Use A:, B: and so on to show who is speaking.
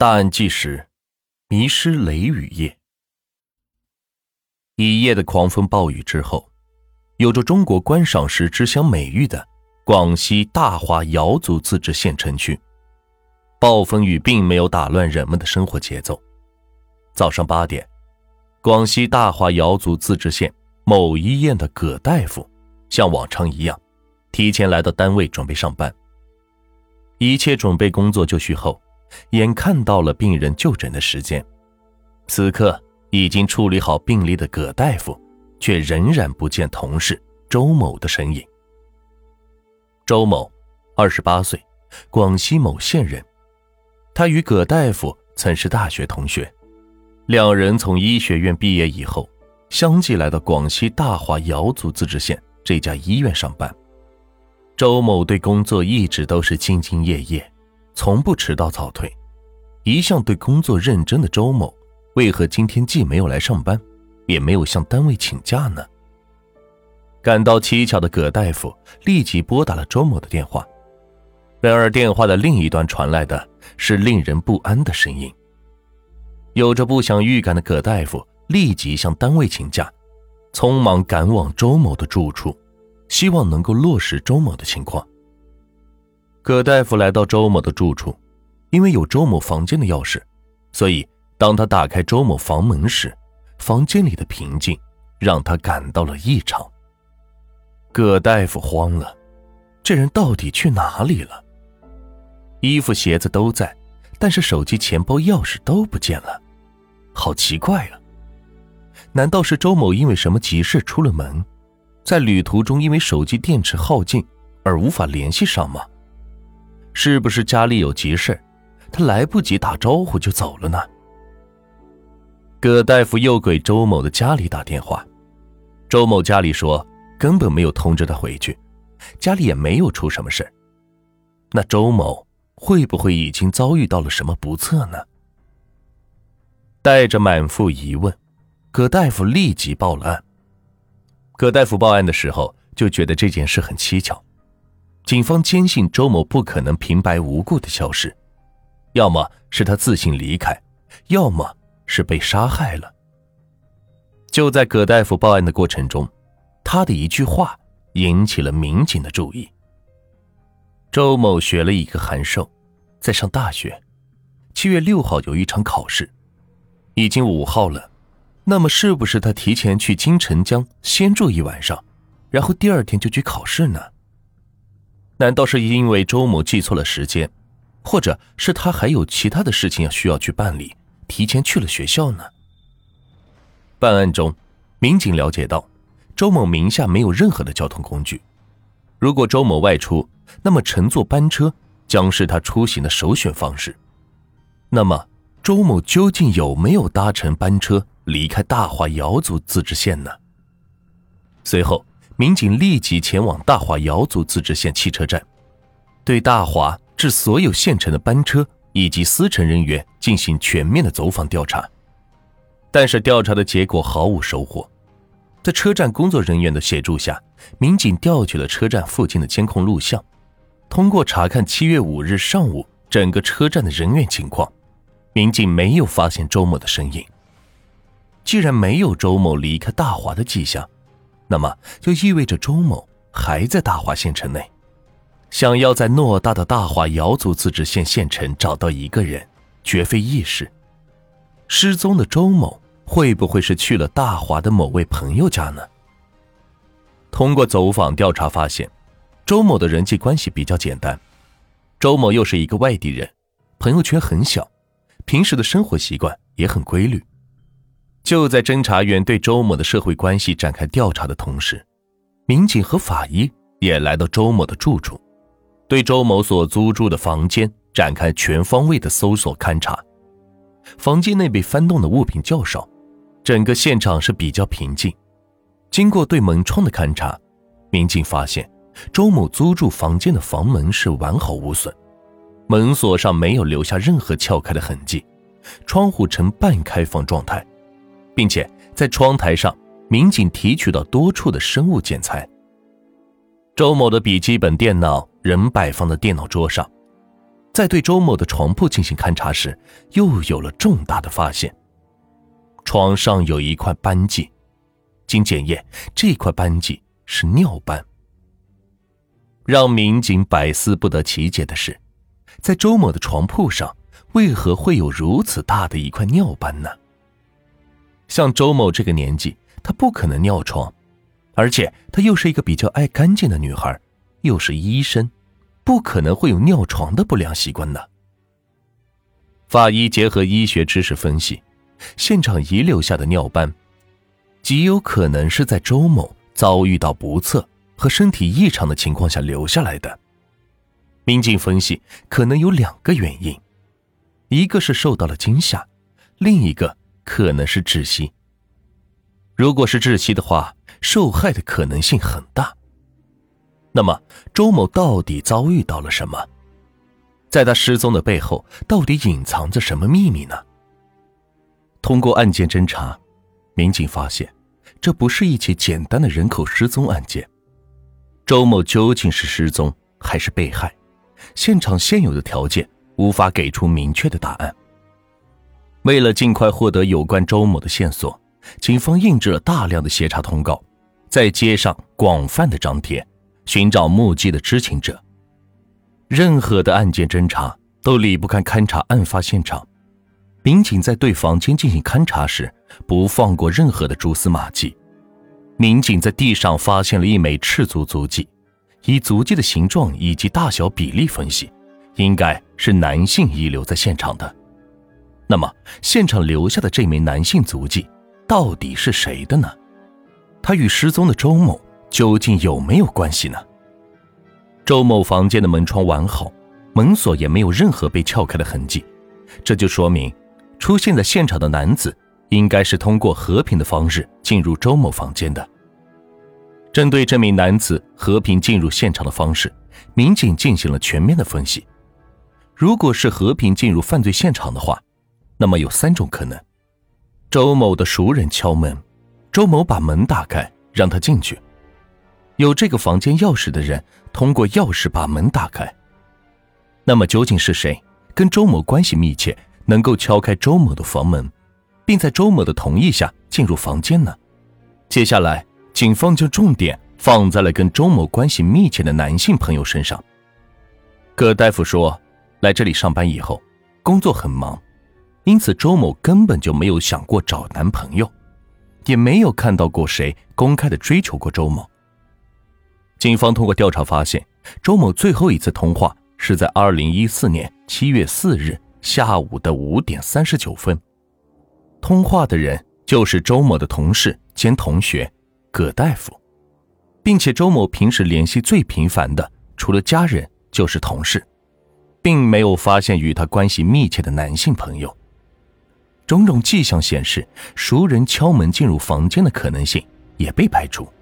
A: 大案纪实：迷失雷雨夜。一夜的狂风暴雨之后，有着中国观赏石之乡美誉的广西大华瑶族自治县城区，暴风雨并没有打乱人们的生活节奏。早上八点，广西大华瑶族自治县某医院的葛大夫，像往常一样，提前来到单位准备上班。一切准备工作就绪后。眼看到了病人就诊的时间，此刻已经处理好病例的葛大夫，却仍然不见同事周某的身影。周某，二十八岁，广西某县人。他与葛大夫曾是大学同学，两人从医学院毕业以后，相继来到广西大华瑶族自治县这家医院上班。周某对工作一直都是兢兢业业。从不迟到早退，一向对工作认真的周某，为何今天既没有来上班，也没有向单位请假呢？感到蹊跷的葛大夫立即拨打了周某的电话，然而电话的另一端传来的是令人不安的声音。有着不祥预感的葛大夫立即向单位请假，匆忙赶往周某的住处，希望能够落实周某的情况。葛大夫来到周某的住处，因为有周某房间的钥匙，所以当他打开周某房门时，房间里的平静让他感到了异常。葛大夫慌了，这人到底去哪里了？衣服鞋子都在，但是手机、钱包、钥匙都不见了，好奇怪啊！难道是周某因为什么急事出了门，在旅途中因为手机电池耗尽而无法联系上吗？是不是家里有急事他来不及打招呼就走了呢？葛大夫又给周某的家里打电话，周某家里说根本没有通知他回去，家里也没有出什么事那周某会不会已经遭遇到了什么不测呢？带着满腹疑问，葛大夫立即报了案。葛大夫报案的时候就觉得这件事很蹊跷。警方坚信周某不可能平白无故的消失，要么是他自行离开，要么是被杀害了。就在葛大夫报案的过程中，他的一句话引起了民警的注意。周某学了一个函授，在上大学，七月六号有一场考试，已经五号了，那么是不是他提前去金城江先住一晚上，然后第二天就去考试呢？难道是因为周某记错了时间，或者是他还有其他的事情要需要去办理，提前去了学校呢？办案中，民警了解到，周某名下没有任何的交通工具。如果周某外出，那么乘坐班车将是他出行的首选方式。那么，周某究竟有没有搭乘班车离开大化瑶族自治县呢？随后。民警立即前往大华瑶族自治县汽车站，对大华至所有县城的班车以及司乘人员进行全面的走访调查。但是调查的结果毫无收获。在车站工作人员的协助下，民警调取了车站附近的监控录像，通过查看七月五日上午整个车站的人员情况，民警没有发现周某的身影。既然没有周某离开大华的迹象。那么就意味着周某还在大华县城内，想要在偌大的大华瑶族自治县县城找到一个人，绝非易事。失踪的周某会不会是去了大华的某位朋友家呢？通过走访调查发现，周某的人际关系比较简单，周某又是一个外地人，朋友圈很小，平时的生活习惯也很规律。就在侦查员对周某的社会关系展开调查的同时，民警和法医也来到周某的住处，对周某所租住的房间展开全方位的搜索勘查。房间内被翻动的物品较少，整个现场是比较平静。经过对门窗的勘查，民警发现周某租住房间的房门是完好无损，门锁上没有留下任何撬开的痕迹，窗户呈半开放状态。并且在窗台上，民警提取到多处的生物检材。周某的笔记本电脑仍摆放在电脑桌上，在对周某的床铺进行勘查时，又有了重大的发现。床上有一块斑迹，经检验，这块斑迹是尿斑。让民警百思不得其解的是，在周某的床铺上，为何会有如此大的一块尿斑呢？像周某这个年纪，她不可能尿床，而且她又是一个比较爱干净的女孩，又是医生，不可能会有尿床的不良习惯的。法医结合医学知识分析。现场遗留下的尿斑，极有可能是在周某遭遇到不测和身体异常的情况下留下来的。民警分析，可能有两个原因：一个是受到了惊吓，另一个可能是窒息。如果是窒息的话，受害的可能性很大。那么，周某到底遭遇到了什么？在他失踪的背后，到底隐藏着什么秘密呢？通过案件侦查，民警发现，这不是一起简单的人口失踪案件。周某究竟是失踪还是被害？现场现有的条件无法给出明确的答案。为了尽快获得有关周某的线索，警方印制了大量的协查通告，在街上广泛的张贴，寻找目击的知情者。任何的案件侦查都离不开勘查案发现场。民警在对房间进行勘查时，不放过任何的蛛丝马迹。民警在地上发现了一枚赤足足迹，以足迹的形状以及大小比例分析，应该是男性遗留在现场的。那么，现场留下的这枚男性足迹到底是谁的呢？他与失踪的周某究竟有没有关系呢？周某房间的门窗完好，门锁也没有任何被撬开的痕迹，这就说明。出现在现场的男子应该是通过和平的方式进入周某房间的。针对这名男子和平进入现场的方式，民警进行了全面的分析。如果是和平进入犯罪现场的话，那么有三种可能：周某的熟人敲门，周某把门打开让他进去；有这个房间钥匙的人通过钥匙把门打开。那么究竟是谁跟周某关系密切？能够敲开周某的房门，并在周某的同意下进入房间呢？接下来，警方将重点放在了跟周某关系密切的男性朋友身上。葛大夫说，来这里上班以后，工作很忙，因此周某根本就没有想过找男朋友，也没有看到过谁公开的追求过周某。警方通过调查发现，周某最后一次通话是在二零一四年七月四日。下午的五点三十九分，通话的人就是周某的同事兼同学葛大夫，并且周某平时联系最频繁的除了家人就是同事，并没有发现与他关系密切的男性朋友。种种迹象显示，熟人敲门进入房间的可能性也被排除。